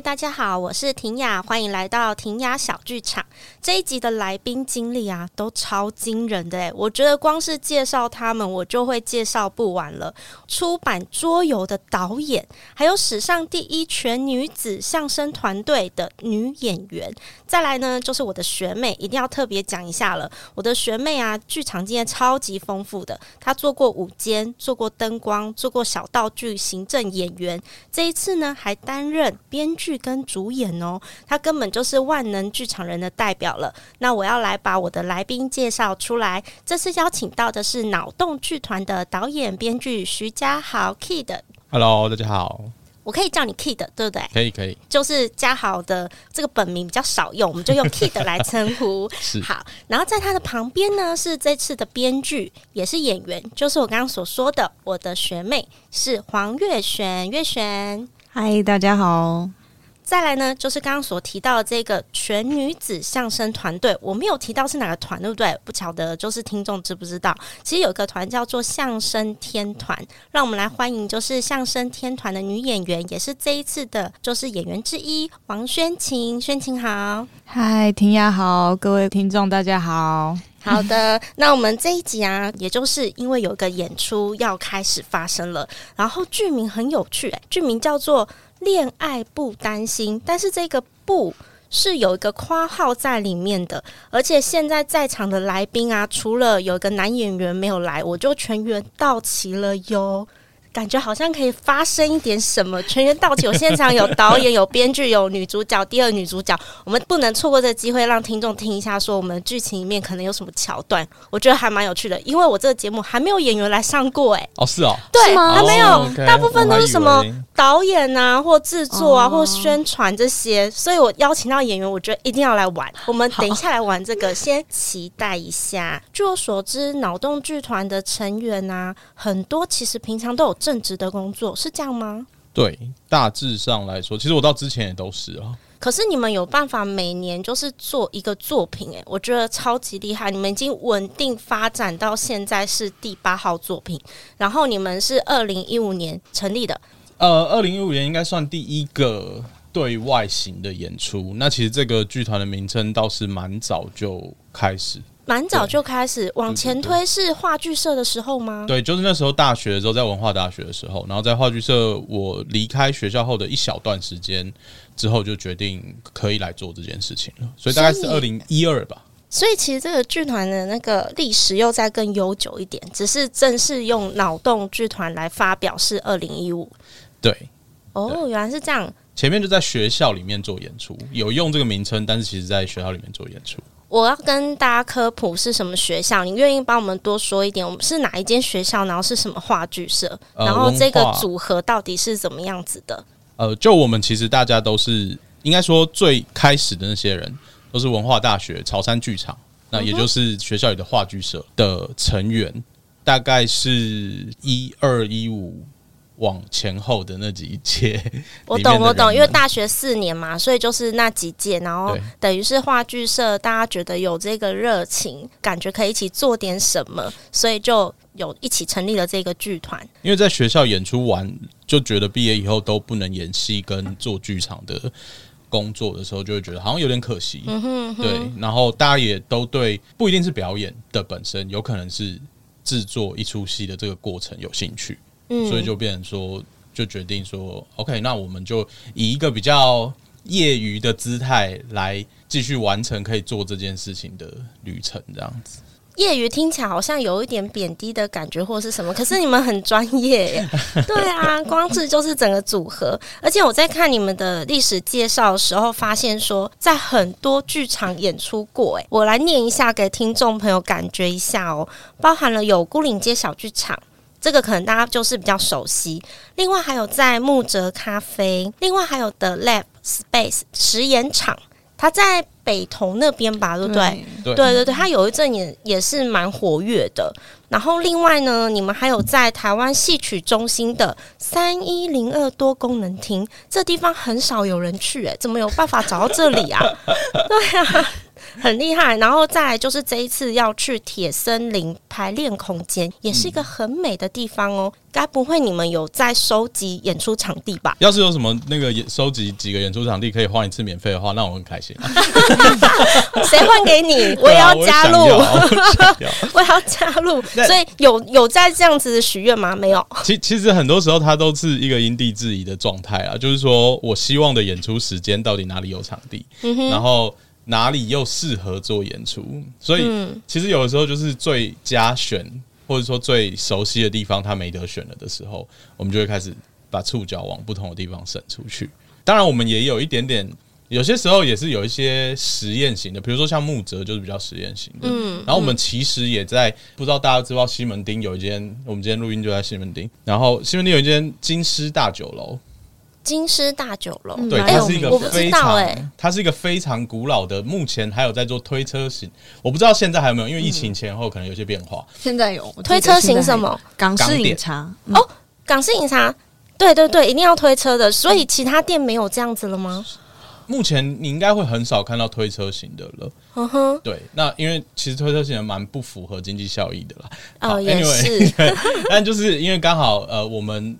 大家好，我是婷雅，欢迎来到婷雅小剧场。这一集的来宾经历啊，都超惊人的诶，我觉得光是介绍他们，我就会介绍不完了。出版桌游的导演，还有史上第一全女子相声团队的女演员。再来呢，就是我的学妹，一定要特别讲一下了。我的学妹啊，剧场经验超级丰富的，她做过舞监，做过灯光，做过小道具、行政演员。这一次呢，还担任编剧跟主演哦，她根本就是万能剧场人的代表。了，那我要来把我的来宾介绍出来。这次邀请到的是脑洞剧团的导演、编剧徐嘉豪 Kid。Hello，大家好，我可以叫你 Kid 对不对？可以，可以。就是嘉豪的这个本名比较少用，我们就用 Kid 来称呼。是好，然后在他的旁边呢，是这次的编剧，也是演员，就是我刚刚所说的我的学妹，是黄月璇。月璇，嗨，大家好。再来呢，就是刚刚所提到的这个全女子相声团队，我没有提到是哪个团，对不对？不晓得，就是听众知不知道？其实有一个团叫做相声天团，让我们来欢迎，就是相声天团的女演员，也是这一次的，就是演员之一王宣晴。宣晴好，嗨，婷雅好，各位听众大家好。好的，那我们这一集啊，也就是因为有一个演出要开始发生了，然后剧名很有趣，欸，剧名叫做。恋爱不担心，但是这个“不”是有一个括号在里面的，而且现在在场的来宾啊，除了有一个男演员没有来，我就全员到齐了哟。感觉好像可以发生一点什么，全员到齐。有现场有导演、有编剧、有女主角、第二女主角，我们不能错过这个机会，让听众听一下，说我们剧情里面可能有什么桥段。我觉得还蛮有趣的，因为我这个节目还没有演员来上过，哎，哦，是哦，对，吗还没有，哦 okay，大部分都是什么导演啊，或制作啊，哦、或宣传这些，所以我邀请到演员，我觉得一定要来玩。我们等一下来玩这个，先期待一下。据我所知，脑洞剧团的成员啊，很多其实平常都有。正职的工作是这样吗？对，大致上来说，其实我到之前也都是啊。可是你们有办法每年就是做一个作品，欸，诶，我觉得超级厉害。你们已经稳定发展到现在是第八号作品，然后你们是二零一五年成立的。呃，二零一五年应该算第一个对外型的演出。那其实这个剧团的名称倒是蛮早就开始。蛮早就开始往前推，是话剧社的时候吗？对，就是那时候大学的时候，在文化大学的时候，然后在话剧社，我离开学校后的一小段时间之后，就决定可以来做这件事情了。所以大概是二零一二吧。所以其实这个剧团的那个历史又再更悠久一点，只是正式用脑洞剧团来发表是二零一五。对，哦，原来是这样。前面就在学校里面做演出，有用这个名称，但是其实在学校里面做演出。我要跟大家科普是什么学校，你愿意帮我们多说一点？我们是哪一间学校？然后是什么话剧社？然后这个组合到底是怎么样子的？呃，就我们其实大家都是应该说最开始的那些人都是文化大学潮山剧场，那也就是学校里的话剧社的成员，大概是一二一五。往前后的那几届，我懂我懂，因为大学四年嘛，所以就是那几届，然后等于是话剧社，大家觉得有这个热情，感觉可以一起做点什么，所以就有一起成立了这个剧团。因为在学校演出完，就觉得毕业以后都不能演戏跟做剧场的工作的时候，就会觉得好像有点可惜。嗯哼，嗯哼，对，然后大家也都对，不一定是表演的本身，有可能是制作一出戏的这个过程有兴趣。嗯，所以就变成说，就决定说，OK，那我们就以一个比较业余的姿态来继续完成可以做这件事情的旅程，这样子。业余听起来好像有一点贬低的感觉，或是什么？可是你们很专业耶，对啊，光是就是整个组合。而且我在看你们的历史介绍的时候，发现说在很多剧场演出过。哎，我来念一下给听众朋友感觉一下哦，包含了有孤岭街小剧场。这个可能大家就是比较熟悉，另外还有在木泽咖啡，另外还有的 Lab Space 实验场，它在北投那边吧，对不对？对对对对，它有一阵也也是蛮活跃的。然后另外呢，你们还有在台湾戏曲中心的三一零二多功能厅，这地方很少有人去，哎，怎么有办法找到这里啊？对啊。很厉害。然后再来就是这一次要去铁森林排练空间，也是一个很美的地方哦。该、嗯、不会你们有在收集演出场地吧？要是有什么那个收集几个演出场地可以换一次免费的话，那我很开心。谁换给你？我也要加入，我也 要加入。所以有有在这样子的许愿吗？没有。其其实很多时候它都是一个因地制宜的状态啊，就是说我希望的演出时间到底哪里有场地，嗯、然后哪里又适合做演出。所以其实有的时候就是最佳选或者说最熟悉的地方，它没得选了的时候，我们就会开始把触角往不同的地方伸出去。当然，我们也有一点点。有些时候也是有一些实验型的，比如说像木泽就是比较实验型的。嗯，然后我们其实也在不知道大家知道西门町有一间，我们今天录音就在西门町。然后西门町有一间金狮大酒楼，金狮大酒楼，对，它是一个非常，它是一个非常古老的，目前还有在做推车型，我不知道现在还有没有，因为疫情前后可能有些变化。现在有推车型什么？港式饮茶哦，港式饮茶，对对对，一定要推车的，所以其他店没有这样子了吗？目前你应该会很少看到推车型的了。嗯哼，对，那因为其实推车型的蛮不符合经济效益的啦。哦，也是。但就是因为刚好呃，我们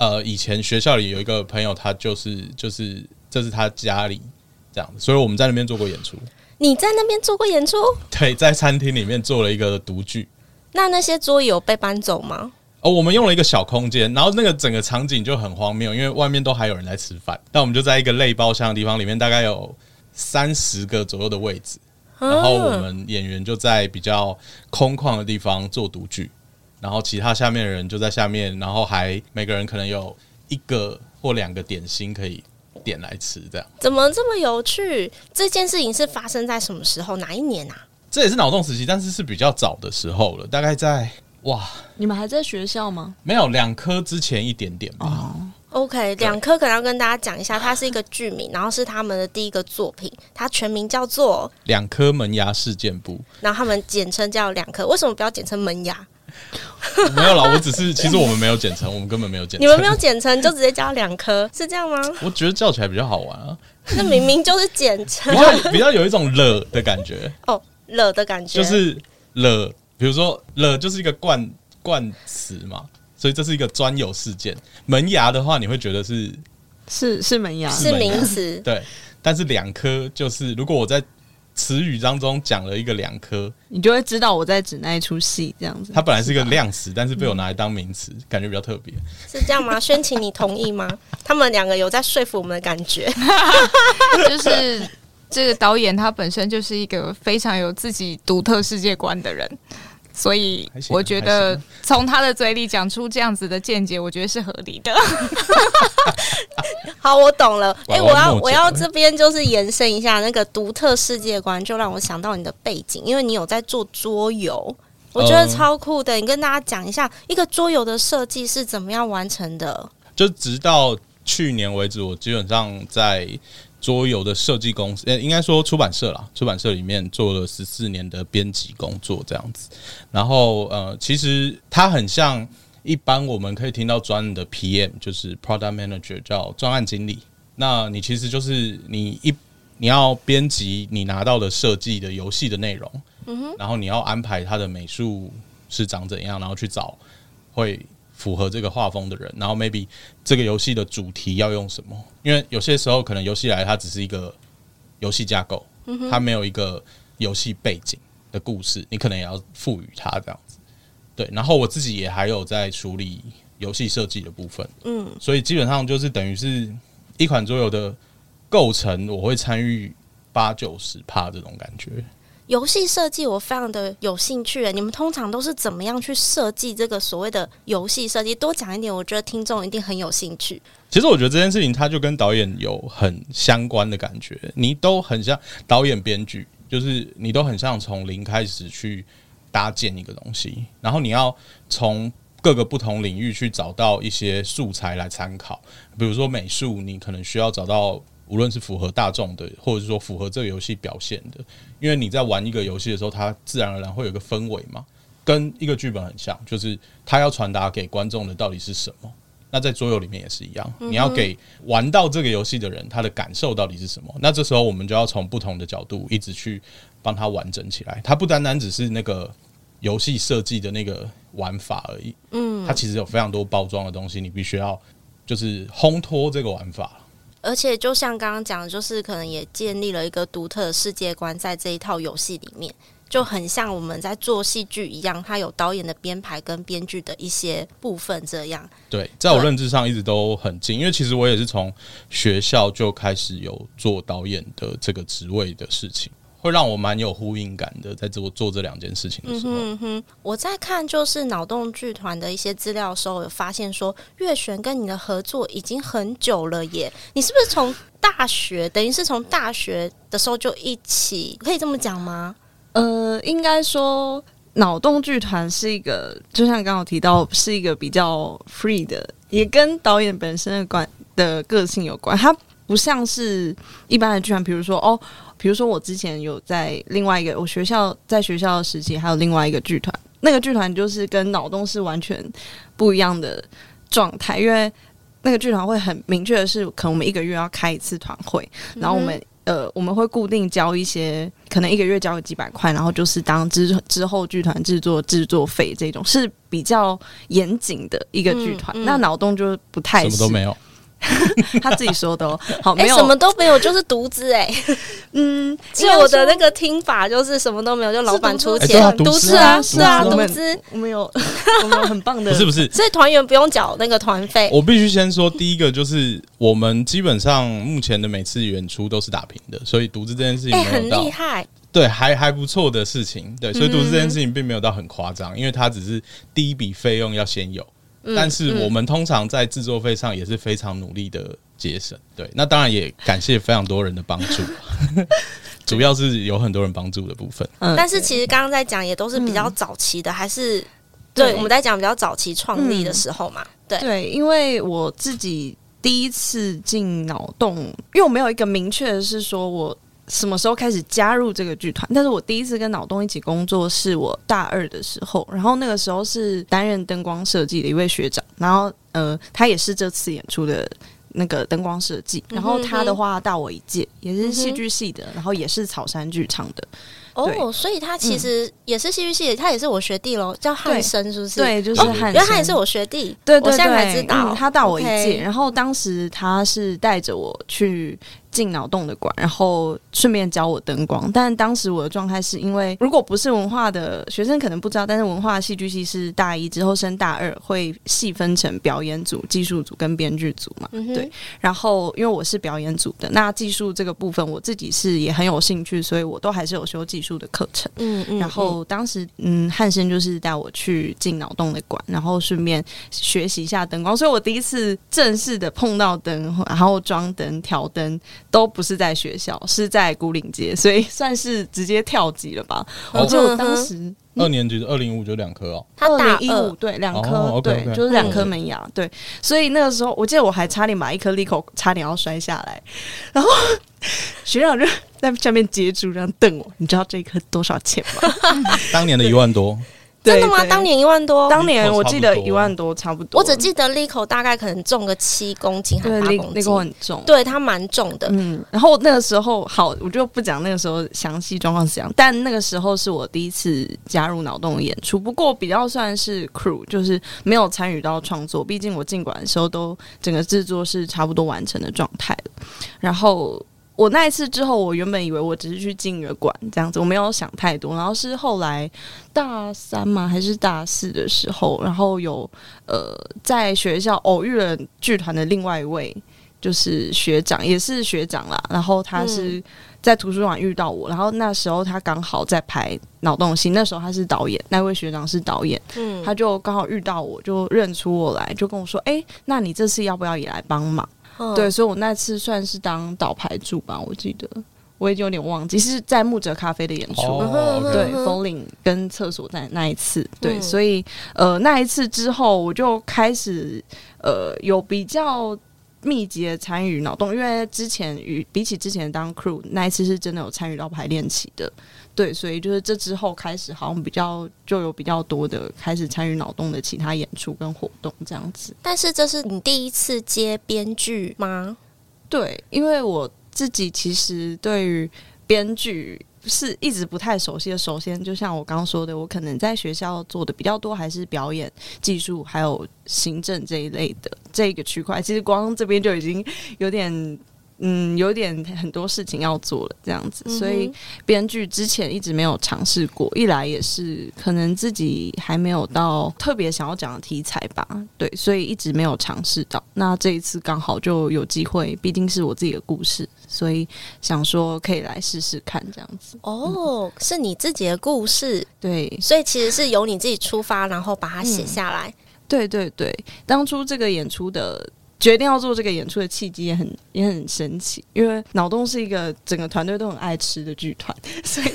呃以前学校里有一个朋友，他就是就是这是他家里这样，所以我们在那边做过演出。你在那边做过演出？对，在餐厅里面做了一个独剧。那那些桌椅有被搬走吗？哦，我们用了一个小空间，然后那个整个场景就很荒谬，因为外面都还有人在吃饭，但我们就在一个类包厢的地方，里面大概有三十个左右的位置，然后我们演员就在比较空旷的地方做独剧，然后其他下面的人就在下面，然后还每个人可能有一个或两个点心可以点来吃，这样。怎么这么有趣？这件事情是发生在什么时候？哪一年啊？这也是脑洞时期，但是是比较早的时候了，大概在。哇！你们还在学校吗？没有，两科之前一点点吧。Oh. OK，两科可能要跟大家讲一下，它是一个剧名，然后是他们的第一个作品，它全名叫做《两颗门牙事件簿》，然后他们简称叫两颗。为什么不要简称门牙？没有啦，我只是其实我们没有简称，我们根本没有简称。你们没有简称，就直接叫两颗，是这样吗？我觉得叫起来比较好玩啊。那明明就是简称，比较比较有一种了的感觉哦，了的感觉就是了，比如说了就是一个冠。冠词嘛，所以这是一个专有事件。门牙的话，你会觉得是是是门牙，是名词。对，但是两颗就是，如果我在词语当中讲了一个两颗，你就会知道我在指那一出戏这样子。它本来是一个量词，但是被我拿来当名词，嗯，感觉比较特别。是这样吗？宣晴，你同意吗？他们两个有在说服我们的感觉，就是这个导演他本身就是一个非常有自己独特世界观的人。所以我觉得从他的嘴里讲出这样子的见解，我觉得是合理的。好，我懂了。哎、欸，我要我要这边就是延伸一下那个独特世界观，就让我想到你的背景，因为你有在做桌游，我觉得超酷的。你跟大家讲一下，一个桌游的设计是怎么样完成的？就直到去年为止，我基本上在。桌游的设计公司，呃，应该说出版社啦。出版社里面做了十四年的编辑工作，这样子。然后，呃，其实它很像一般我们可以听到专业的 PM，就是 Product Manager，叫专案经理。那你其实就是你一你要编辑你拿到的设计的游戏的内容，嗯哼，然后你要安排它的美术是长怎样，然后去找会。符合这个画风的人，然后 maybe 这个游戏的主题要用什么？因为有些时候可能游戏来它只是一个游戏架构，它没有一个游戏背景的故事，你可能也要赋予它这样子。对，然后我自己也还有在处理游戏设计的部分，嗯，所以基本上就是等于是一款桌游的构成，我会参与八九十趴这种感觉。游戏设计我非常的有兴趣，你们通常都是怎么样去设计这个所谓的游戏设计？多讲一点，我觉得听众一定很有兴趣。其实我觉得这件事情它就跟导演有很相关的感觉，你都很像导演编剧，就是你都很像从零开始去搭建一个东西，然后你要从各个不同领域去找到一些素材来参考，比如说美术，你可能需要找到。无论是符合大众的，或者是说符合这个游戏表现的，因为你在玩一个游戏的时候，它自然而然会有个氛围嘛，跟一个剧本很像，就是它要传达给观众的到底是什么。那在桌游里面也是一样，你要给玩到这个游戏的人他的感受到底是什么？那这时候我们就要从不同的角度一直去帮他完整起来。它不单单只是那个游戏设计的那个玩法而已，嗯，它其实有非常多包装的东西，你必须要就是烘托这个玩法。而且就像刚刚讲的，就是可能也建立了一个独特的世界观在这一套游戏里面。就很像我们在做戏剧一样，它有导演的编排跟编剧的一些部分，这样。对，在我认知上一直都很近，因为其实我也是从学校就开始有做导演的这个职位的事情，会让我蛮有呼应感的，在做做这两件事情的时候。嗯哼，我在看就是脑洞剧团的一些资料的时候，有发现说月璇跟你的合作已经很久了耶，你是不是从大学，等于是从大学的时候就一起，可以这么讲吗？呃，应该说，脑洞剧团是一个，就像刚刚提到，是一个比较 free 的，也跟导演本身的关的个性有关。它不像是一般的剧团，比如说哦，比如说我之前有在另外一个我学校在学校的时期，还有另外一个剧团，那个剧团就是跟脑洞是完全不一样的状态，因为那个剧团会很明确的是，可能我们一个月要开一次团会，然后我们。呃，我们会固定交一些，可能一个月交个几百块，然后就是当之之后剧团制作制作费这种是比较严谨的一个剧团。嗯嗯、那脑洞就不太什么都没有。他自己说的哦，好，没有、欸、什么都没有，就是独资哎。嗯，就我的那个听法就是什么都没有，就老板出钱，独资啊，是啊，独资。我们有，我们有很棒的，不是不是，所以团员不用缴那个团费。我必须先说，第一个就是我们基本上目前的每次演出都是打平的，所以独资这件事情没有到、欸、很厉害，对，还还不错的事情，对，所以独资这件事情并没有到很夸张，因为它只是第一笔费用要先有。但是我们通常在制作费上也是非常努力的节省，对，那当然也感谢非常多人的帮助，主要是有很多人帮助的部分。嗯，但是其实刚刚在讲也都是比较早期的，还是对我们在讲比较早期创立的时候嘛，对对，因为我自己第一次进脑洞，因为我没有一个明确的是说我。什么时候开始加入这个剧团？但是我第一次跟脑洞一起工作是我大二的时候，然后那个时候是担任灯光设计的一位学长，然后呃，他也是这次演出的那个灯光设计，然后他的话大我一届，也是戏剧系的，然后也是草山剧场的。哦，所以他其实也是戏剧系的，他也是我学弟喽，叫汉生，是不是？对，就是汉生，因为他也是我学弟。对对对，我现在才知道，嗯，他大我一届，然后当时他是带着我去。进脑洞的馆，然后顺便教我灯光。但当时我的状态是因为，如果不是文化的学生可能不知道，但是文化戏剧系是大一之后升大二会细分成表演组、技术组跟编剧组嘛。嗯、对。然后因为我是表演组的，那技术这个部分我自己是也很有兴趣，所以我都还是有修技术的课程。嗯，嗯嗯。然后当时嗯，汉生就是带我去进脑洞的馆，然后顺便学习一下灯光。所以我第一次正式的碰到灯，然后装灯、调灯。都不是在学校，是在古岭街，所以算是直接跳级了吧？我记得我当时二年级的二零五就两颗哦，他二。零一五对两颗，对就是两颗门牙，对，所以那个时候我记得我还差点把一颗利口差点要摔下来，然后 学长就在下面截住，这样瞪我，你知道这一颗多少钱吗？当年的一万多。真的吗？当年一万多，当年我记得一万多，差不多。我只记得 Lico 大概可能重个七公斤还是八公斤，Lico 很重，对，它蛮重的。嗯，然后那个时候好，我就不讲那个时候详细状况是怎样，但那个时候是我第一次加入脑洞演出，不过比较算是 crew，就是没有参与到创作，毕竟我进馆的时候都整个制作是差不多完成的状态了，然后。我那一次之后，我原本以为我只是去进个馆这样子，我没有想太多。然后是后来大三嘛？还是大四的时候，然后有呃在学校偶遇了剧团的另外一位，就是学长，也是学长啦。然后他是在图书馆遇到我，然后那时候他刚好在拍脑洞戏，那时候他是导演，那位学长是导演，嗯，他就刚好遇到我，就认出我来，就跟我说：“哎，那你这次要不要也来帮忙？”对，所以我那次算是当导牌助吧，我记得我已经有点忘记，是在木泽咖啡的演出，哦、对，风铃跟厕所在那一次，对，嗯、所以呃那一次之后，我就开始呃有比较密集的参与脑洞，因为之前与比起之前当 crew 那一次是真的有参与到排练期的，对，所以就是这之后开始，好像比较就有比较多的开始参与脑洞的其他演出跟活动这样子。但是这是你第一次接编剧吗？对，因为我自己其实对于编剧是一直不太熟悉的。首先，就像我刚刚说的，我可能在学校做的比较多，还是表演技术还有行政这一类的这个区块。其实光这边就已经有点。嗯，有点很多事情要做了，这样子，嗯、所以编剧之前一直没有尝试过。一来也是可能自己还没有到特别想要讲的题材吧，对，所以一直没有尝试到。那这一次刚好就有机会，毕竟是我自己的故事，所以想说可以来试试看这样子。哦，嗯、是你自己的故事，对，所以其实是由你自己出发，然后把它写下来。嗯、对对对，当初这个演出的。决定要做这个演出的契机也很也很神奇，因为脑洞是一个整个团队都很爱吃的剧团，所以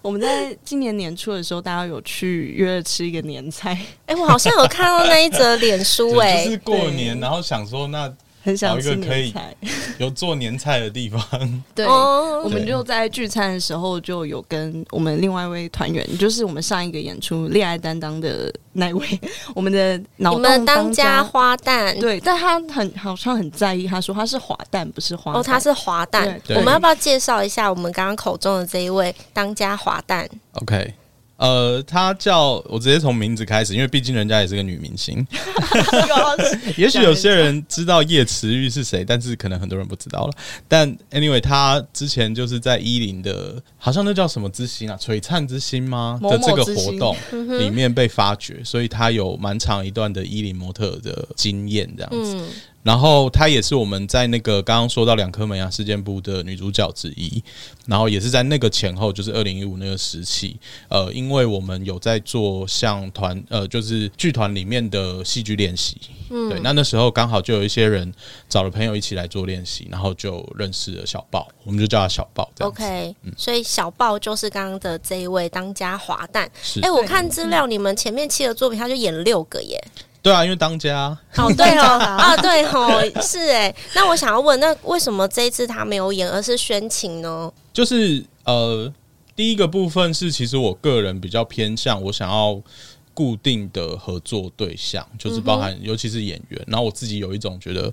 我们在今年年初的时候，大家有去约了吃一个年菜。哎、欸，我好像有看到那一则脸书，哎，就是过年，然后想说那。很想吃年菜，有做年菜的地方。对，我们就在聚餐的时候就有跟我们另外一位团员，就是我们上一个演出《恋爱担当》的那位，我们的脑洞当家花旦。对，但他很好像很在意，他说他是滑蛋，不是花旦。哦，他是滑蛋。我们要不要介绍一下我们刚刚口中的这一位当家滑蛋？OK。呃，她叫我直接从名字开始，因为毕竟人家也是个女明星。也许有些人知道叶慈玉是谁，但是可能很多人不知道了。但 anyway，她之前就是在伊林的，好像那叫什么之星啊，璀璨之星吗的这个活动里面被发掘，所以她有蛮长一段的伊林模特的经验，这样子。嗯然后她也是我们在那个刚刚说到两颗门牙事件部的女主角之一，然后也是在那个前后，就是二零一五那个时期，呃，因为我们有在做像团呃，就是剧团里面的戏剧练习，嗯，对，那那时候刚好就有一些人找了朋友一起来做练习，然后就认识了小豹，我们就叫他小豹。OK，嗯，所以小豹就是刚刚的这一位当家滑旦。是，哎，我看资料，你们前面七个作品他就演了六个耶。对啊，因为当家哦，对哦，啊，对哦，是哎。那我想要问，那为什么这一次他没有演，而是宣情呢？就是呃，第一个部分是，其实我个人比较偏向我想要固定的合作对象，就是包含尤其是演员。然后我自己有一种觉得，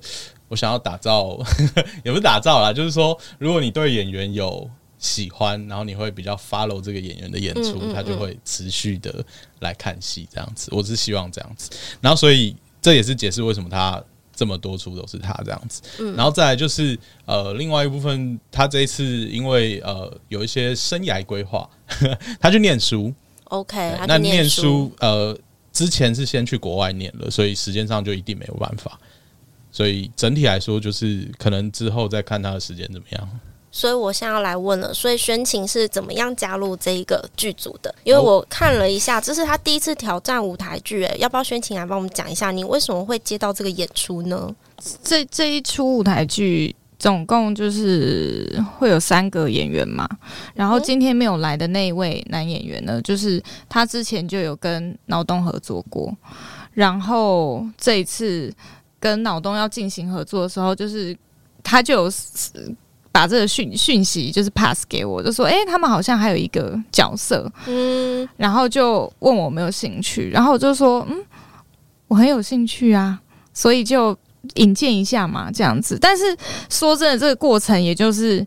我想要打造，也不是打造啦，就是说，如果你对演员有。喜欢，然后你会比较 follow 这个演员的演出，嗯嗯嗯、他就会持续的来看戏这样子。我是希望这样子，然后所以这也是解释为什么他这么多出都是他这样子。嗯、然后再来就是呃，另外一部分，他这一次因为呃有一些生涯规划，他去念书。OK，那念书呃之前是先去国外念了，所以时间上就一定没有办法。所以整体来说，就是可能之后再看他的时间怎么样。所以我现在要来问了，所以宣晴是怎么样加入这一个剧组的？因为我看了一下，这是他第一次挑战舞台剧，哎，要不要宣晴来帮我们讲一下，你为什么会接到这个演出呢？这这一出舞台剧总共就是会有三个演员嘛，然后今天没有来的那一位男演员呢，就是他之前就有跟脑洞合作过，然后这一次跟脑洞要进行合作的时候，就是他就有。把这个讯讯息就是 pass 给我，就说，哎、欸，他们好像还有一个角色，嗯，然后就问我有没有兴趣，然后我就说，嗯，我很有兴趣啊，所以就引荐一下嘛，这样子。但是说真的，这个过程也就是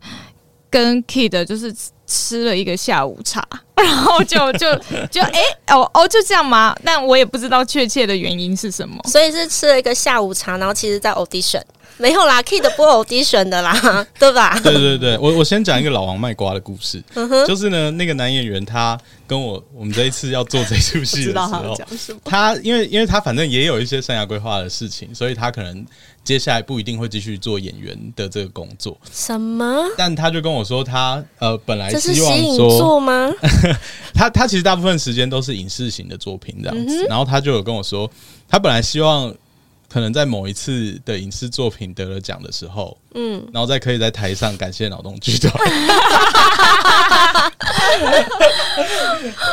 跟 Kid 就是吃了一个下午茶，然后就就就哎、欸、哦哦就这样吗？但我也不知道确切的原因是什么，所以是吃了一个下午茶，然后其实在 audition。没有啦，Kid 不 audition 的啦，对吧？对对对，我我先讲一个老王卖瓜的故事，就是呢，那个男演员他跟我，我们这一次要做这出戏的时候，他，他因为因为他反正也有一些生涯规划的事情，所以他可能接下来不一定会继续做演员的这个工作。什么？但他就跟我说他，他呃本来希望说做吗？他他其实大部分时间都是影视型的作品这样子，嗯、然后他就有跟我说，他本来希望。可能在某一次的影视作品得了奖的时候，嗯，然后再可以在台上感谢脑洞剧团，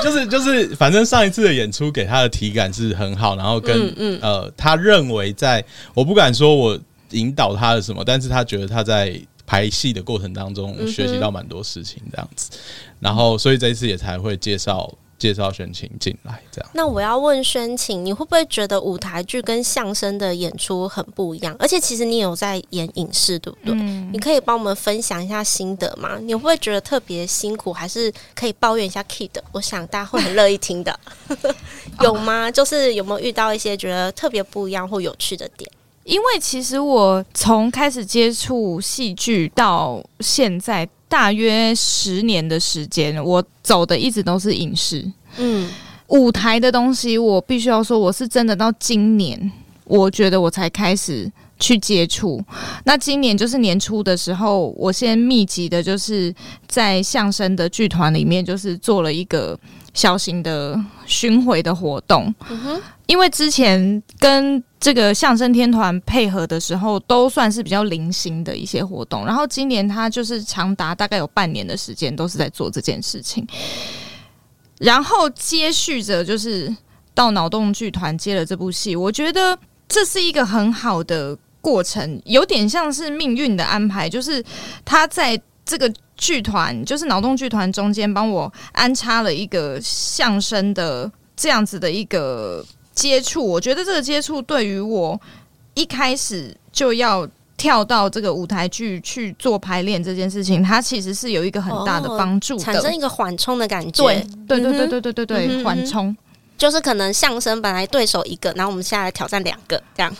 就是就是，反正上一次的演出给他的体感是很好，然后跟嗯，嗯。呃，他认为在我不敢说我引导他的什么，但是他觉得他在排戏的过程当中学习到蛮多事情这样子，然后所以这一次也才会介绍。介绍宣晴进来，这样。那我要问宣晴，你会不会觉得舞台剧跟相声的演出很不一样？而且其实你有在演影视，对不对？嗯、你可以帮我们分享一下心得吗？你会不会觉得特别辛苦，还是可以抱怨一下 Kid？我想大家会很乐意听的。有吗？就是有没有遇到一些觉得特别不一样或有趣的点？因为其实我从开始接触戏剧到现在。大约十年的时间，我走的一直都是影视，嗯，舞台的东西，我必须要说，我是真的到今年，我觉得我才开始去接触。那今年就是年初的时候，我先密集的，就是在相声的剧团里面，就是做了一个小型的巡回的活动。嗯哼，因为之前跟这个相声天团配合的时候，都算是比较零星的一些活动。然后今年他就是长达大概有半年的时间，都是在做这件事情。然后接续着就是到脑洞剧团接了这部戏，我觉得这是一个很好的过程，有点像是命运的安排，就是他在这个剧团，就是脑洞剧团中间帮我安插了一个相声的这样子的一个。接触，我觉得这个接触对于我一开始就要跳到这个舞台剧去做排练这件事情，它其实是有一个很大的帮助，产生一个缓冲的感觉。对，对，对，对，对，对，对，对，缓冲就是可能相声本来对手一个，然后我们现在来挑战两个这样。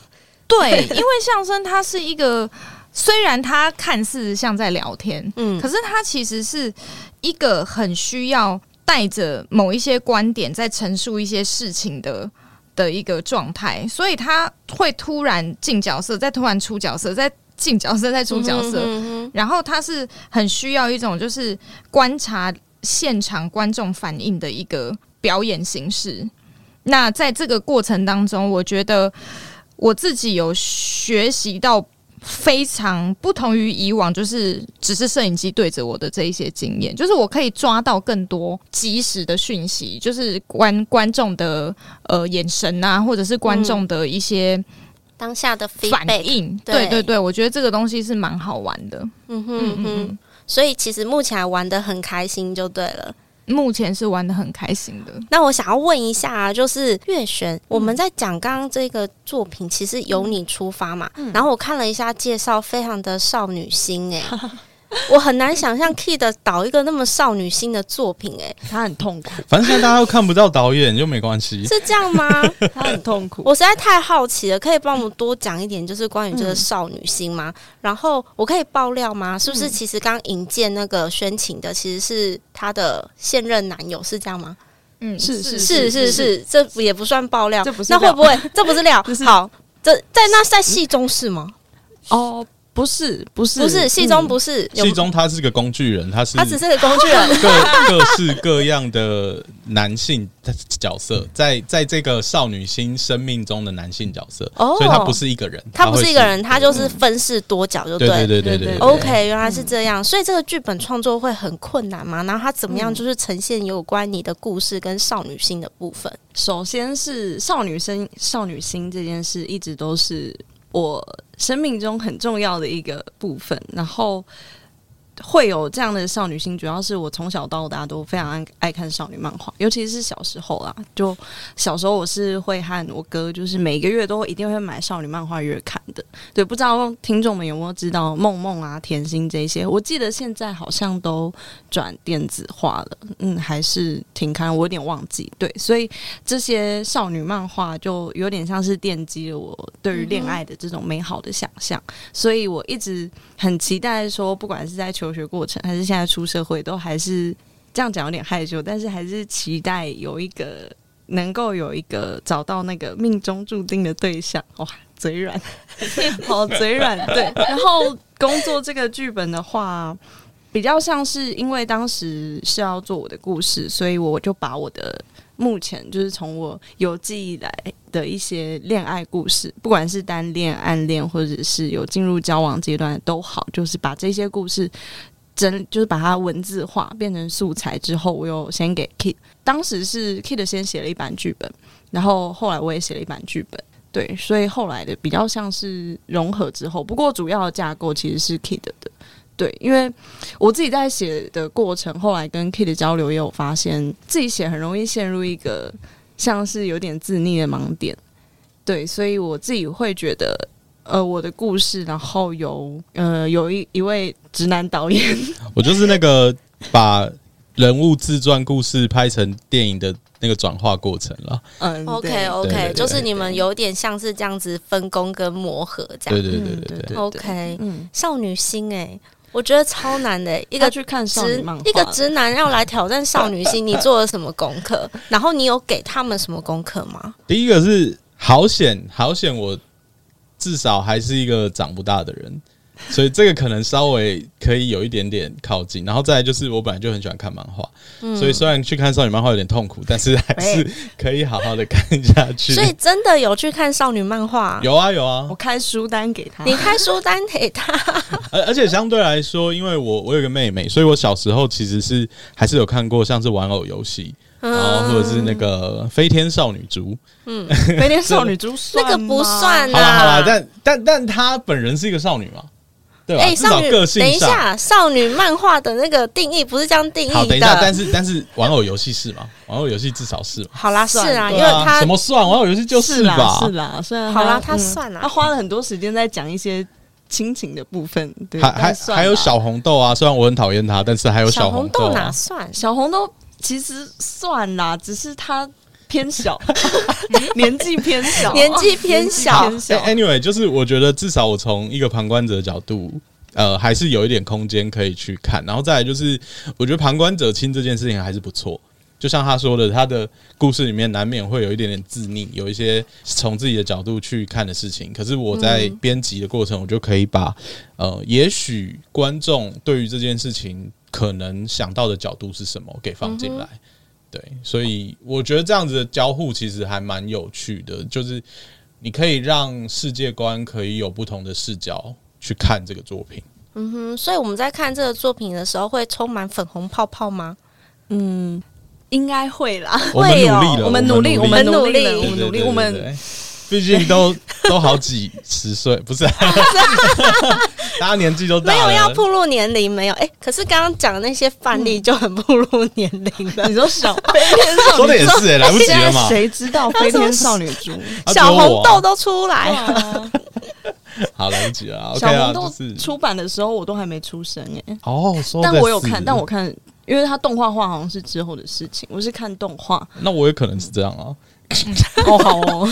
对，因为相声它是一个，虽然它看似像在聊天，嗯，可是它其实是一个很需要带着某一些观点在陈述一些事情的。的一个状态，所以他会突然进角色，再突然出角色，再进角色，再出角色。嗯哼嗯哼。然后他是很需要一种就是观察现场观众反应的一个表演形式。那在这个过程当中，我觉得我自己有学习到。非常不同于以往，就是只是摄影机对着我的这一些经验，就是我可以抓到更多及时的讯息，就是观观众的呃眼神啊，或者是观众的一些当下的反应。对对对，我觉得这个东西是蛮好玩的。嗯哼嗯哼，所以其实目前还玩的很开心就对了。目前是玩的很开心的。那我想要问一下啊，就是月璇，我们在讲刚刚这个作品，其实由你出发嘛。嗯、然后我看了一下介绍，非常的少女心哎、欸。我很难想象 Kid 导一个那么少女心的作品，欸，哎，他很痛苦。反正现在大家都看不到导演，就没关系。是这样吗？他很痛苦。我实在太好奇了，可以帮我们多讲一点，就是关于这个少女心吗？嗯、然后我可以爆料吗？是不是其实刚引荐那个宣晴的，其实是他的现任男友，是这样吗？嗯，是是是是是，这也不算爆料，这不是那会不会这不是料？好，这在那在戏中是吗？哦。不是不是不是，戏中不是戏中，他是个工具人，他是他只是个工具人，各各式各样的男性角色，在在这个少女心生命中的男性角色，哦，所以他不是一个人，他不是一个人，他就是分饰多角，就对对对对对。OK，原来是这样，所以这个剧本创作会很困难吗？然后他怎么样就是呈现有关你的故事跟少女心的部分？首先是少女心，少女心这件事一直都是我生命中很重要的一个部分，然后。会有这样的少女心，主要是我从小到大都非常爱爱看少女漫画，尤其是小时候啦。就小时候我是会和我哥，就是每个月都一定会买少女漫画月刊的。对，不知道听众们有没有知道梦梦啊、甜心这些？我记得现在好像都转电子化了，嗯，还是停刊，我有点忘记。对，所以这些少女漫画就有点像是奠基了我对于恋爱的这种美好的想象，所以我一直很期待说，不管是在求求学过程还是现在出社会，都还是这样讲有点害羞，但是还是期待有一个能够有一个找到那个命中注定的对象。哇，嘴软，好嘴软。对，然后工作这个剧本的话，比较像是因为当时是要做我的故事，所以我就把我的目前就是从我有记忆来的一些恋爱故事，不管是单恋、暗恋，或者是有进入交往阶段都好，就是把这些故事真就是把它文字化，变成素材之后，我又先给 Kid。当时是 Kid 先写了一版剧本，然后后来我也写了一版剧本，对，所以后来的比较像是融合之后，不过主要的架构其实是 Kid 的。对，因为我自己在写的过程，后来跟 Kit 的交流，也有发现自己写很容易陷入一个像是有点自溺的盲点。对，所以我自己会觉得，呃，我的故事，然后有呃有一一位直男导演，我就是那个把人物自传故事拍成电影的。那个转化过程了，嗯，OK OK，就是你们有点像是这样子分工跟磨合这样，对对对对对，对，OK，嗯，少女心哎、欸，我觉得超难的、欸，一个去看直一个直男要来挑战少女心，你做了什么功课？然后你有给他们什么功课吗？第一个是好险好险，我至少还是一个长不大的人。所以这个可能稍微可以有一点点靠近，然后再来就是我本来就很喜欢看漫画，嗯、所以虽然去看少女漫画有点痛苦，但是还是可以好好的看下去。所以真的有去看少女漫画？有啊有啊，我开书单给他，你开书单给他。而而且相对来说，因为我我有个妹妹，所以我小时候其实是还是有看过像是玩偶游戏，然后或者是那个飞天少女猪，嗯，飞天少女猪 那 个不算啊。好了好了，但但但她本人是一个少女嘛。对吧？欸、少女，个性等一下，少女漫画的那个定义不是这样定义的。好，等一下，但是但是玩偶游戏是吗？玩偶游戏至少是嘛？好啦，是啊，因为他什么算玩偶游戏就是吧？是啦，虽然好啦，他算啦，他花了很多时间在讲一些亲情的部分，对，还还还有小红豆啊，虽然我很讨厌他，但是还有小红豆哪算？小红豆其实算啦，只是他。偏小，年纪偏小，年纪偏小。欸、anyway，就是我觉得至少我从一个旁观者的角度，呃，还是有一点空间可以去看。然后再来就是，我觉得旁观者清这件事情还是不错。就像他说的，他的故事里面难免会有一点点自溺，有一些从自己的角度去看的事情。可是我在编辑的过程，我就可以把呃，也许观众对于这件事情可能想到的角度是什么给放进来。对，所以我觉得这样子的交互其实还蛮有趣的，就是你可以让世界观可以有不同的视角去看这个作品。嗯哼，所以我们在看这个作品的时候会充满粉红泡泡吗？嗯，应该会啦。我们 努力了，我们努力，我们努力，我们努力，我们。毕竟都都好几十岁，不是、啊？大家年纪都大了，没有要暴露年龄，没有。哎、欸，可是刚刚讲的那些范例就很暴露年龄了。你说小飞天少女，说的也是、欸，来不及了嘛？谁知道飞天少女猪、小红豆都出来了？好，来不及了。小红豆出版的时候，我都还没出生哎、欸。哦，但我有看，但我看，因为它动画化好像是之后的事情，我是看动画。那我也可能是这样啊。哦，好哦，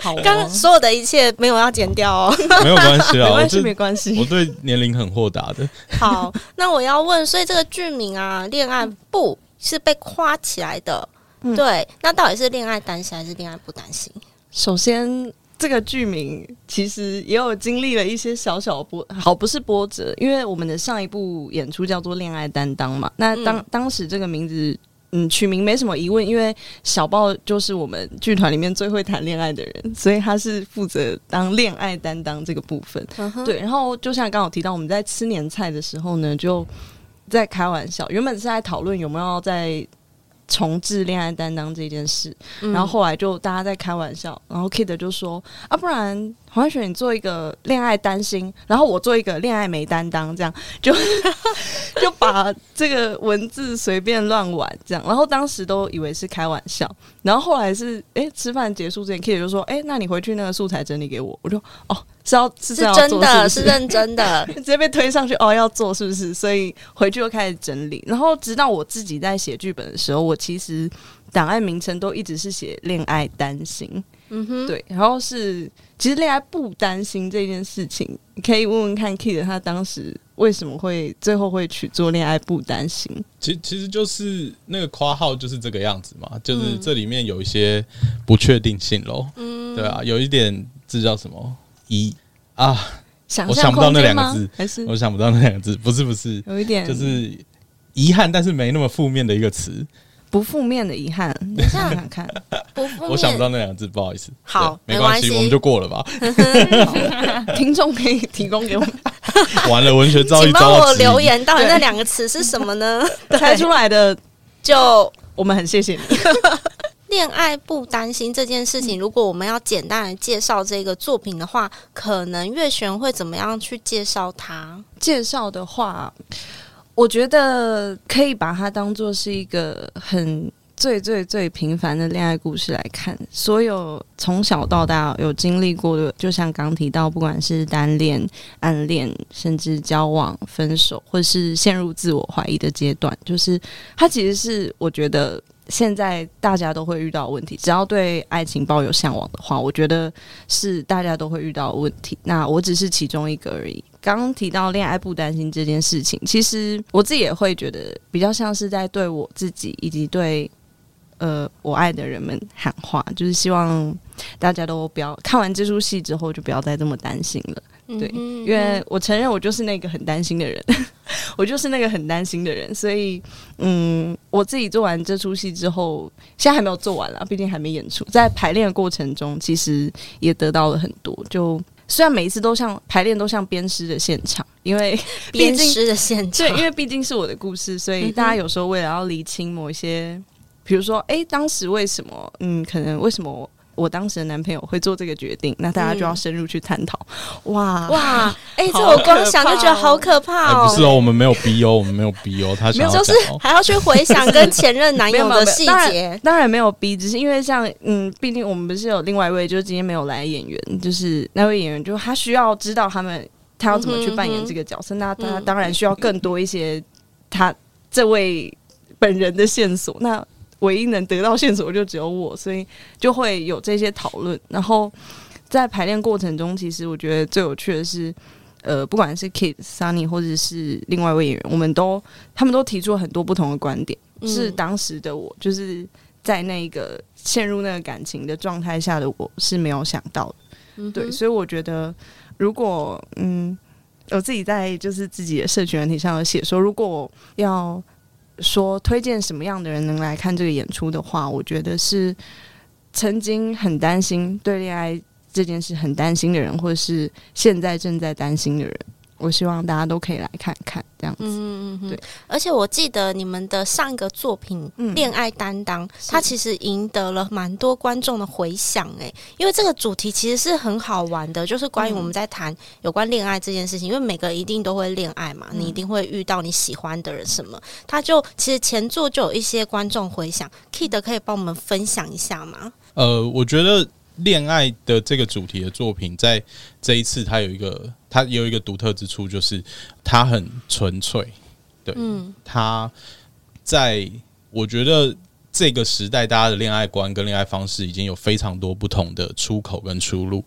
好哦。刚刚所有的一切没有要剪掉哦，没有关系啊，没关系，没关系。我对年龄很豁达的。好，那我要问，所以这个剧名啊，恋爱不是被夸起来的，嗯、对？那到底是恋爱担心还是恋爱不担心？首先，这个剧名其实也有经历了一些小小波，好，不是波折，因为我们的上一部演出叫做《恋爱担当》嘛。那当、嗯、当时这个名字。嗯，取名没什么疑问，因为小豹就是我们剧团里面最会谈恋爱的人，所以他是负责当恋爱担当这个部分。Uh. 对，然后就像刚好提到，我们在吃年菜的时候呢，就在开玩笑，原本是在讨论有没有在。重置恋爱担当这件事，嗯、然后后来就大家在开玩笑，然后 Kid 就说啊，不然黄雪你做一个恋爱担心，然后我做一个恋爱没担当，这样就 就把这个文字随便乱玩，这样，然后当时都以为是开玩笑，然后后来是哎吃饭结束之前，Kid 就说哎，那你回去那个素材整理给我，我就哦。是要是，是真的，是，是认真的，直接被推上去哦，要做是不是？所以回去又开始整理，然后直到我自己在写剧本的时候，我其实档案名称都一直是写恋爱担心，嗯哼，对，然后是其实恋爱不担心这件事情，你可以问问看 Kid 他当时为什么会最后会去做恋爱不担心？其其实就是那个括号就是这个样子嘛，就是这里面有一些不确定性喽，嗯，对啊，有一点这叫什么？一啊，想我想不到那两个字，还是？我想不到那两个字，不是不是，有一点。就是遗憾，但是没那么负面的一个词，不负面的遗憾。你想想看，不负面，我想不到那两个字，不好意思。好，没关系，我们就过了吧。听众可以提供给我们。完了，文学造诣，请帮我留言，到底那两个词是什么呢？猜出来的，就我们很谢谢你。恋爱不担心这件事情，如果我们要简单来介绍这个作品的话，可能月璇会怎么样去介绍它？介绍的话，我觉得可以把它当做是一个很。最最最平凡的恋爱故事来看，所有从小到大有经历过的，就像刚提到，不管是单恋、暗恋，甚至交往、分手，或是陷入自我怀疑的阶段，就是它其实是我觉得现在大家都会遇到问题。只要对爱情抱有向往的话，我觉得是大家都会遇到问题。那我只是其中一个而已。刚刚提到恋爱不担心这件事情，其实我自己也会觉得比较像是在对我自己以及对。呃，我爱的人们喊话，就是希望大家都不要看完这出戏之后就不要再这么担心了。对，因为我承认我就是那个很担心的人，我就是那个很担心的人，所以嗯，我自己做完这出戏之后，现在还没有做完啦，毕竟还没演出，在排练的过程中，其实也得到了很多。就虽然每一次都像排练都像鞭尸的现场，因为 鞭尸的现场，对，因为毕竟是我的故事，所以大家有时候为了要厘清某一些。比如说，哎、欸，当时为什么？嗯，可能为什么我，当时的男朋友会做这个决定？那大家就要深入去探讨、嗯。哇哇，哎、欸，这我光想就觉得好可怕哦！欸、不是哦，我们没有逼哦，我们没有逼哦，他想要就是还要去回想跟前任男友的细节。当然没有逼，只是因为像嗯，毕竟我们不是有另外一位，就是今天没有来演员，就是那位演员，就他需要知道他们他要怎么去扮演这个角色，嗯、那他当然需要更多一些他这位本人的线索。那唯一能得到线索就只有我，所以就会有这些讨论。然后在排练过程中，其实我觉得最有趣的是，呃，不管是 Kid、Sunny 或者是另外一位演员，我们都他们都提出了很多不同的观点，嗯、是当时的我就是在那个陷入那个感情的状态下的我是没有想到的。嗯、对，所以我觉得如果嗯，我自己在就是自己的社群问题上有写说，如果要。说推荐什么样的人能来看这个演出的话，我觉得是曾经很担心对恋爱这件事很担心的人，或者是现在正在担心的人。我希望大家都可以来看看这样子。嗯嗯对。而且我记得你们的上一个作品《恋爱担当》，它其实赢得了蛮多观众的回响诶，因为这个主题其实是很好玩的，就是关于我们在谈有关恋爱这件事情。因为每个人一定都会恋爱嘛，你一定会遇到你喜欢的人什么。他就其实前作就有一些观众回响，Kid 可以帮我们分享一下吗？呃，我觉得。恋爱的这个主题的作品，在这一次它有一个，它有一个独特之处，就是它很纯粹。对，嗯，它在我觉得这个时代，大家的恋爱观跟恋爱方式已经有非常多不同的出口跟出路。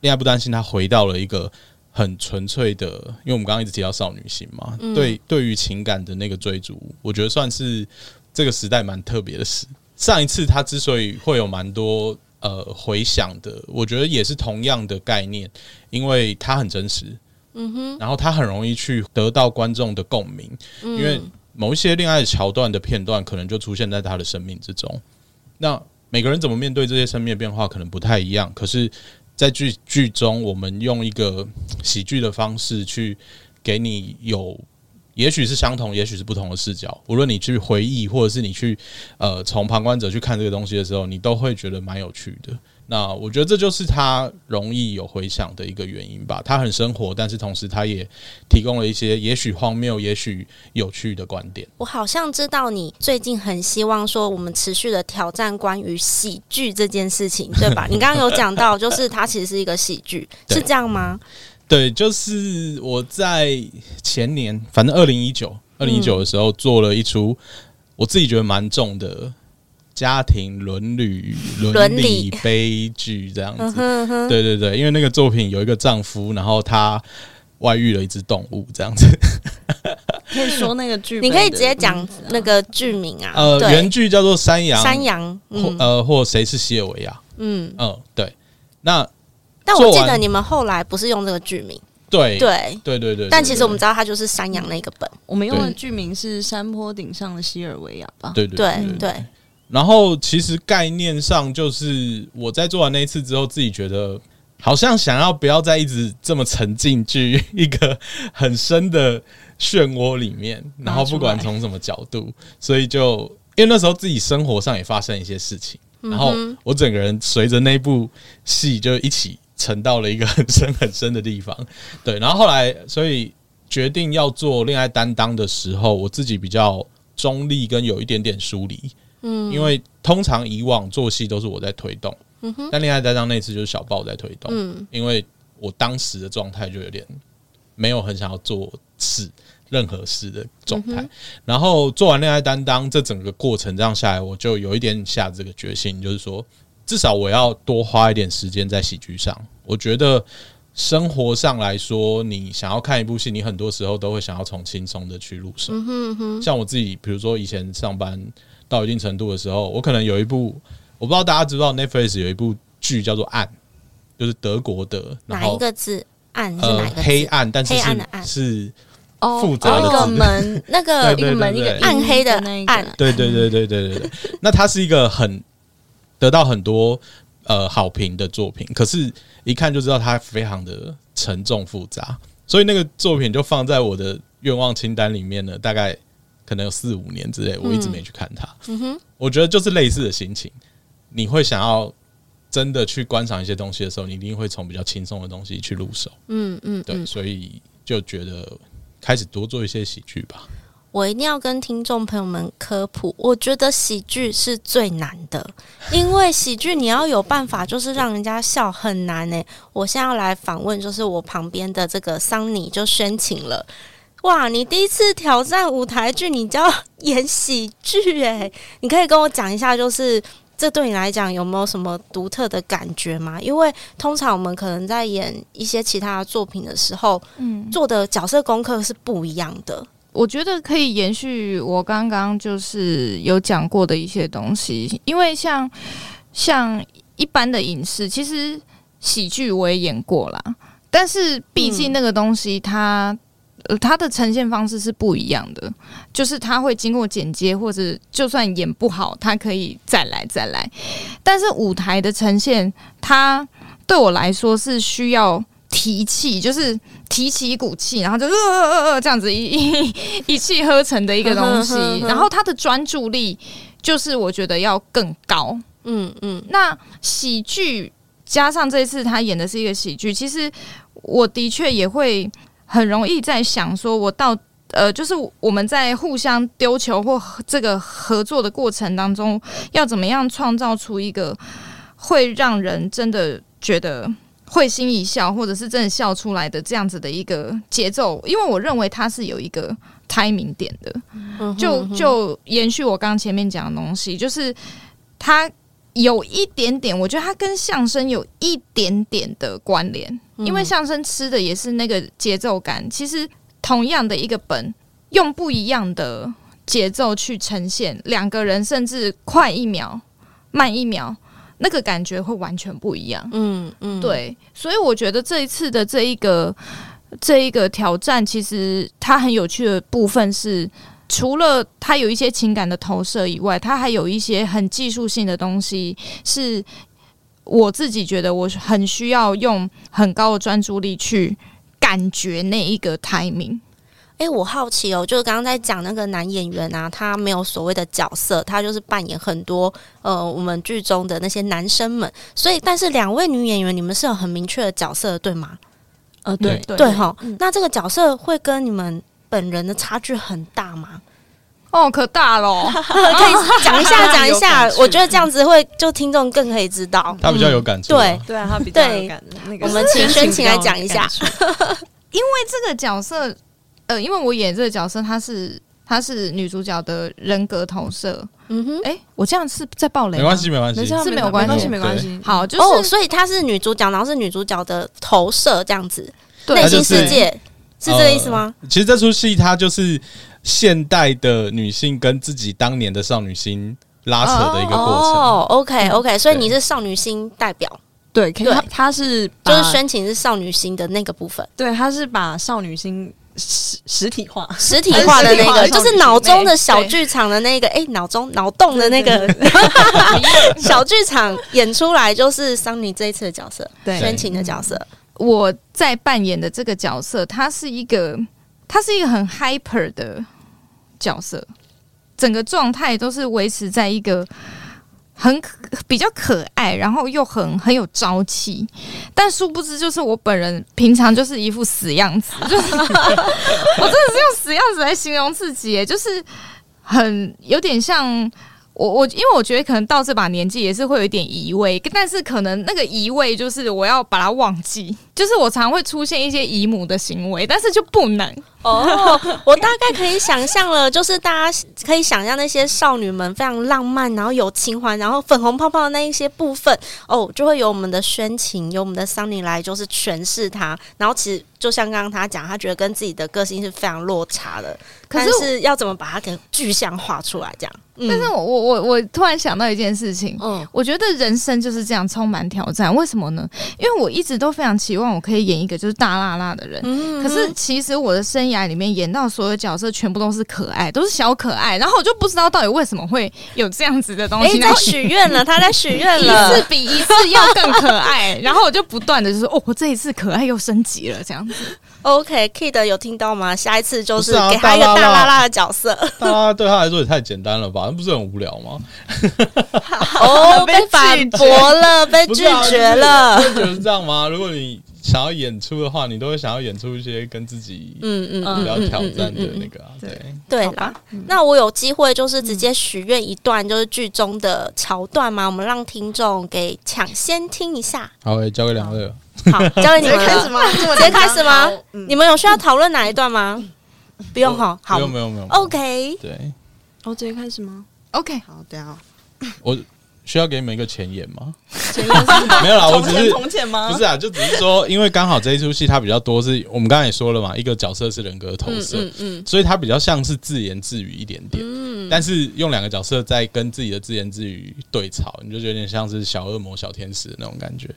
恋爱不担心，它回到了一个很纯粹的，因为我们刚刚一直提到少女心嘛，嗯、对，对于情感的那个追逐，我觉得算是这个时代蛮特别的事。上一次它之所以会有蛮多。呃，回想的，我觉得也是同样的概念，因为它很真实，嗯哼，然后它很容易去得到观众的共鸣，嗯，因为某一些恋爱桥段的片段，可能就出现在他的生命之中。那每个人怎么面对这些生命的变化，可能不太一样。可是，在剧剧中，我们用一个喜剧的方式去给你有。也许是相同，也许是不同的视角。无论你去回忆，或者是你去呃从旁观者去看这个东西的时候，你都会觉得蛮有趣的。那我觉得这就是它容易有回响的一个原因吧。它很生活，但是同时它也提供了一些也许荒谬、也许有趣的观点。我好像知道你最近很希望说我们持续的挑战关于喜剧这件事情，对吧？你刚刚有讲到，就是它其实是一个喜剧，是这样吗？对，就是我在前年，反正二零一九，二零一九的时候做了一出我自己觉得蛮重的家庭伦理伦理悲剧这样子。对对对，因为那个作品有一个丈夫，然后他外遇了一只动物这样子。可以说那个剧，你可以直接讲那个剧名啊。呃，原剧叫做《山羊》，山羊，或呃或谁是西尔维亚？嗯嗯，对，那。但我记得你们后来不是用这个剧名，对对对对对。但其实我们知道它就是山羊那个本，我们用的剧名是山坡顶上的西尔维亚吧？对对对对。然后其实概念上就是我在做完那一次之后，自己觉得好像想要不要再一直这么沉浸去一个很深的漩涡里面，然后不管从什么角度，所以就因为那时候自己生活上也发生一些事情。然后我整个人随着那部戏就一起沉到了一个很深很深的地方。对，然后后来所以决定要做恋爱担当的时候，我自己比较中立跟有一点点疏离。嗯，因为通常以往做戏都是我在推动，但恋爱担当那次就是小豹在推动，嗯，因为我当时的状态就有点没有很想要做事。任何事的状态，嗯、然后做完恋爱担当，这整个过程这样下来，我就有一点下这个决心，就是说，至少我要多花一点时间在喜剧上。我觉得生活上来说，你想要看一部戏，你很多时候都会想要从轻松的去入手。嗯哼嗯哼，像我自己，比如说以前上班到一定程度的时候，我可能有一部，我不知道大家知不知道 Netflix 有一部剧叫做《暗》，就是德国的，哪一个字？暗是哪个？呃，黑暗，但是是，黑暗的暗是。复杂的一个门，那个一个门，一个暗黑的那暗，对对对对对对对。那它是一个很得到很多呃好评的作品，可是一看就知道它非常的沉重复杂，所以那个作品就放在我的愿望清单里面呢，大概可能有四五年之类，我一直没去看它。嗯哼，我觉得就是类似的心情，你会想要真的去观赏一些东西的时候，你一定会从比较轻松的东西去入手。嗯嗯，对，所以就觉得。开始多做一些喜剧吧。我一定要跟听众朋友们科普，我觉得喜剧是最难的，因为喜剧你要有办法，就是让人家笑很难呢。我现在要来访问，就是我旁边的这个桑尼就宣请了。哇，你第一次挑战舞台剧，你就要演喜剧诶，你可以跟我讲一下，就是。这对你来讲有没有什么独特的感觉吗？因为通常我们可能在演一些其他的作品的时候，嗯，做的角色功课是不一样的。我觉得可以延续我刚刚就是有讲过的一些东西，因为像像一般的影视，其实喜剧我也演过啦，但是毕竟那个东西它。呃，它的呈现方式是不一样的，就是它会经过剪接，或者就算演不好，它可以再来再来。但是舞台的呈现，它对我来说是需要提气，就是提起一股气，然后就呃呃呃这样子一 一一气呵成的一个东西。然后他的专注力，就是我觉得要更高。嗯嗯。那喜剧加上这次他演的是一个喜剧，其实我的确也会。很容易在想说，我到呃，就是我们在互相丢球或这个合作的过程当中，要怎么样创造出一个会让人真的觉得会心一笑，或者是真的笑出来的这样子的一个节奏？因为我认为它是有一个 timing 点的，就就延续我刚刚前面讲的东西，就是它有一点点，我觉得它跟相声有一点点的关联。因为相声吃的也是那个节奏感，其实同样的一个本，用不一样的节奏去呈现，两个人甚至快一秒、慢一秒，那个感觉会完全不一样。嗯嗯，对，所以我觉得这一次的这一个这一个挑战，其实它很有趣的部分是，除了它有一些情感的投射以外，它还有一些很技术性的东西是。我自己觉得我很需要用很高的专注力去感觉那一个 timing。哎，我好奇哦，就是刚刚在讲那个男演员啊，他没有所谓的角色，他就是扮演很多呃我们剧中的那些男生们。所以，但是两位女演员，你们是有很明确的角色，对吗？呃，对对哈。那这个角色会跟你们本人的差距很大吗？哦，可大了，可以讲一下，讲一下。我觉得这样子会就听众更可以知道，他比较有感触。对对啊，他比较有感。那个，我们请宣请来讲一下。因为这个角色，呃，因为我演这个角色，她是她是女主角的人格投射。嗯哼，哎，我这样是在暴雷？没关系，没关系，是没有关系，没关系。好，就是所以她是女主角，然后是女主角的投射，这样子，内心世界是这个意思吗？其实这出戏它就是。现代的女性跟自己当年的少女心拉扯的一个过程。哦，OK OK，所以你是少女心代表，对，他他是就是宣情是少女心的那个部分，对，他是把少女心实实体化，实体化的那个，就是脑中的小剧场的那个，哎，脑中脑洞的那个 小剧场演出来，就是桑尼这一次的角色，对，宣情的角色，我在扮演的这个角色，他是一个，他是一个很 hyper 的。角色。整个状态都是维持在一个很可比较可爱，然后又很很有朝气，但殊不知就是我本人平常就是一副死样子，我真的是用死样子来形容自己，就是很有点像。我我因为我觉得可能到这把年纪也是会有一点移位，但是可能那个移位就是我要把它忘记，就是我常会出现一些姨母的行为，但是就不能。哦，我大概可以想象了，就是大家可以想象那些少女们非常浪漫，然后有情怀，然后粉红泡泡的那一些部分，哦，就会有我们的宣情，有我们的桑尼来，就是诠释它。然后其实就像刚刚他讲，他觉得跟自己的个性是非常落差的，可是，是要怎么把它给具象化出来？这样。嗯、但是我我我我突然想到一件事情，嗯，我觉得人生就是这样充满挑战。为什么呢？因为我一直都非常期望我可以演一个就是大辣辣的人，嗯、可是其实我的生涯里面演到所有角色全部都是可爱，都是小可爱，然后我就不知道到底为什么会有这样子的东西。他在许愿了，他在许愿了，一次比一次要更可爱，然后我就不断的就说，哦，我这一次可爱又升级了，这样子。OK，Kid 有听到吗？下一次就是给他一个大辣辣的角色。大辣 辣对他来说也太简单了吧？那不是很无聊吗？哦，被反驳了，被拒绝了。觉得是这样吗？如果你想要演出的话，你都会想要演出一些跟自己嗯嗯比较挑战的那个。对对啦，那我有机会就是直接许愿一段就是剧中的桥段吗？我们让听众给抢先听一下。好，交给两位。好，交给你们 开始吗？直接开始吗？你们有需要讨论哪一段吗？不用哈，好，没有没有没有。OK，对，我直接开始吗？OK，好，等下我。需要给你们一个前言吗？前言是没有啦，我只是从前吗？不是啊，就只是说，因为刚好这一出戏它比较多是，我们刚才也说了嘛，一个角色是人格投射，嗯，嗯，嗯，所以它比较像是自言自语一点点，嗯，但是用两个角色在跟自己的自言自语对吵，你就有点像是小恶魔、小天使的那种感觉，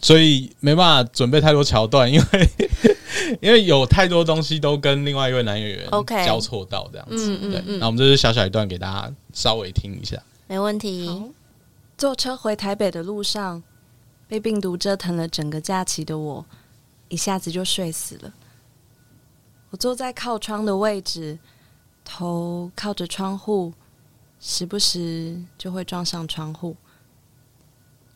所以没办法准备太多桥段，因为 因为有太多东西都跟另外一位男演员 OK 交错到这样子，嗯嗯，对，那我们就是小小一段给大家稍微听一下，没问题。坐车回台北的路上，被病毒折腾了整个假期的我，一下子就睡死了。我坐在靠窗的位置，头靠着窗户，时不时就会撞上窗户。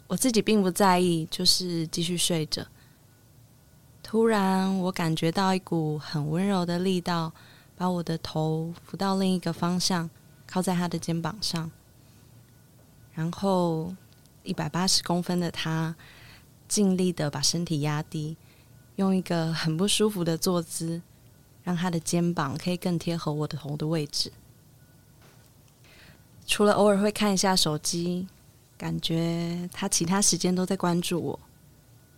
我自己并不在意，就是继续睡着。突然，我感觉到一股很温柔的力道，把我的头扶到另一个方向，靠在他的肩膀上。然后，一百八十公分的他，尽力的把身体压低，用一个很不舒服的坐姿，让他的肩膀可以更贴合我的头的位置。除了偶尔会看一下手机，感觉他其他时间都在关注我，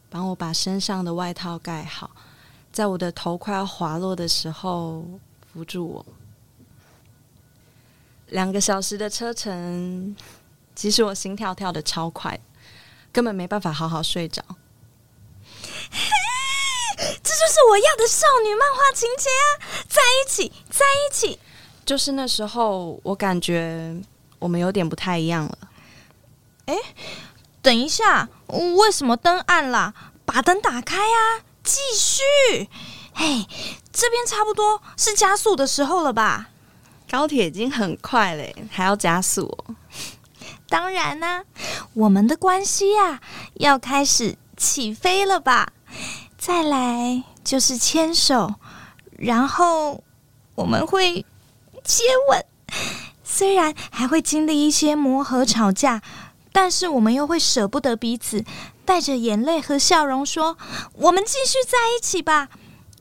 帮我把身上的外套盖好，在我的头快要滑落的时候扶住我。两个小时的车程。其实我心跳跳的超快，根本没办法好好睡着。这就是我要的少女漫画情节啊！在一起，在一起。就是那时候，我感觉我们有点不太一样了。哎，等一下，为什么灯暗了？把灯打开啊！继续。嘿，这边差不多是加速的时候了吧？高铁已经很快嘞，还要加速哦。当然啦、我们的关系呀、要开始起飞了吧？再来就是牵手，然后我们会接吻。虽然还会经历一些磨合、吵架，但是我们又会舍不得彼此，带着眼泪和笑容说：“我们继续在一起吧。”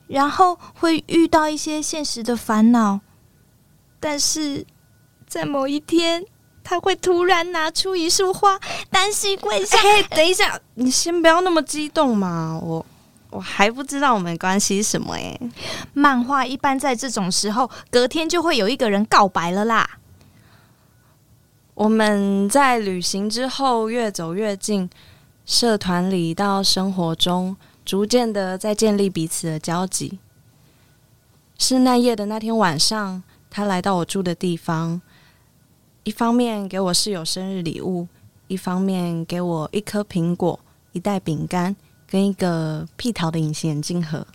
然后会遇到一些现实的烦恼，但是在某一天。他会突然拿出一束花，单膝跪下。嘿，等一下，你先不要那么激动嘛，我我还不知道我们关系什么哎。漫画一般在这种时候，隔天就会有一个人告白了啦。我们在旅行之后越走越近，社团里到生活中，逐渐的在建立彼此的交集。是那夜的那天晚上，他来到我住的地方。一方面给我室友生日礼物，一方面给我一颗苹果、一袋饼干跟一个屁桃的隐形眼镜盒。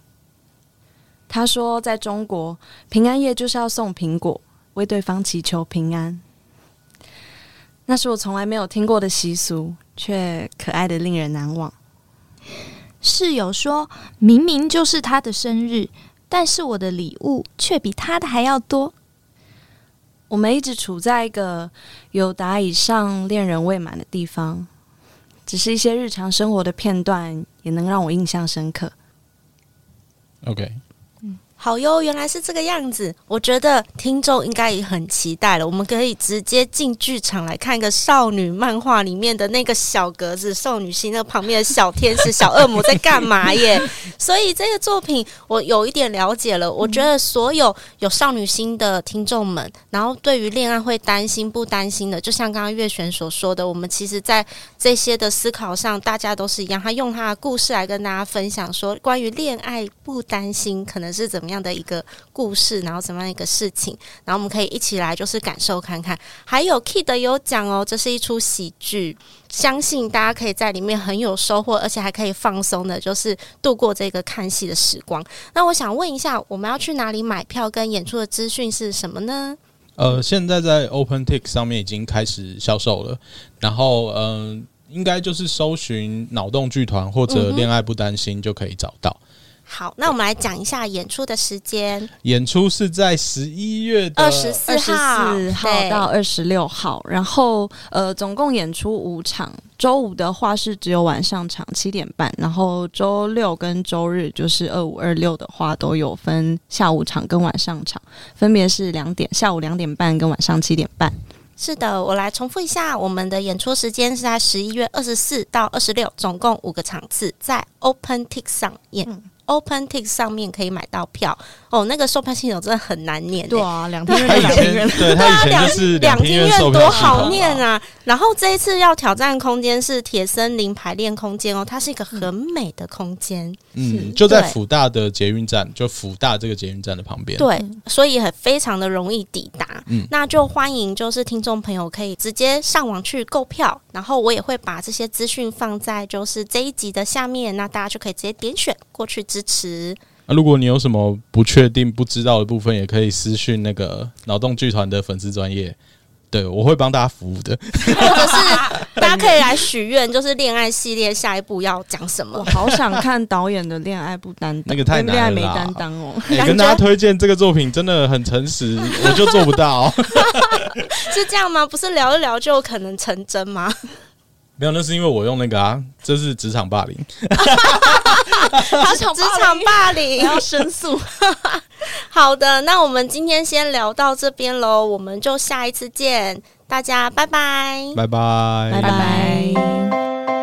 他说，在中国，平安夜就是要送苹果，为对方祈求平安。那是我从来没有听过的习俗，却可爱得令人难忘。室友说明明就是他的生日，但是我的礼物却比他的还要多。我们一直处在一个有达以上恋人未满的地方，只是一些日常生活的片段也能让我印象深刻。OK。好哟，原来是这个样子。我觉得听众应该也很期待了。我们可以直接进剧场来看一个少女漫画里面的那个小格子少女心，那旁边的小天使、小恶魔在干嘛耶？所以这个作品我有一点了解了。我觉得所有有少女心的听众们，然后对于恋爱会担心不担心的，就像刚刚月璇所说的，我们其实在这些的思考上，大家都是一样。他用他的故事来跟大家分享说，关于恋爱不担心可能是怎么样的一个故事，然后怎么样一个事情，然后我们可以一起来就是感受看看。还有 Kid 有讲哦，这是一出喜剧，相信大家可以在里面很有收获，而且还可以放松的，就是度过这个看戏的时光。那我想问一下，我们要去哪里买票跟演出的资讯是什么呢？呃，现在在 OpenTix 上面已经开始销售了，然后嗯、呃，应该就是搜寻脑洞剧团或者恋爱不担心就可以找到。好，那我们来讲一下演出的时间。演出是在十一月二十四号到二十六号，然后呃，总共演出五场。周五的话是只有晚上场七点半，然后周六跟周日就是二五二六的话都有分下午场跟晚上场，分别是两点下午两点半跟晚上七点半。是的，我来重复一下，我们的演出时间是在十一月二十四到二十六，总共五个场次，在 OpenTix 上演。嗯 OpenTix 上面可以买到票哦，那个售票系统真的很难念。对啊，两厅院，对他以前就是两厅院多好念啊！然后这一次要挑战空间是铁森林排练空间哦，它是一个很美的空间。嗯，就在辅大的捷运站，就辅大这个捷运站的旁边。对，所以很非常的容易抵达。嗯，那就欢迎就是听众朋友可以直接上网去购票，然后我也会把这些资讯放在就是这一集的下面，那大家就可以直接点选过去。支持。那如果你有什么不确定、不知道的部分，也可以私讯那个脑洞剧团的粉丝专业，对，我会帮大家服务的。或者是大家可以来许愿，就是恋爱系列下一步要讲什么？我好想看导演的恋爱不担当，那个太难了，恋爱没担当哦。欸、跟大家推荐这个作品真的很诚实，我就做不到。是这样吗？不是聊一聊就可能成真吗？没有，那是因为我用那个啊，这 是职场霸凌。职场霸凌要申诉。好的，那我们今天先聊到这边喽，我们就下一次见，大家拜拜，拜拜，拜拜。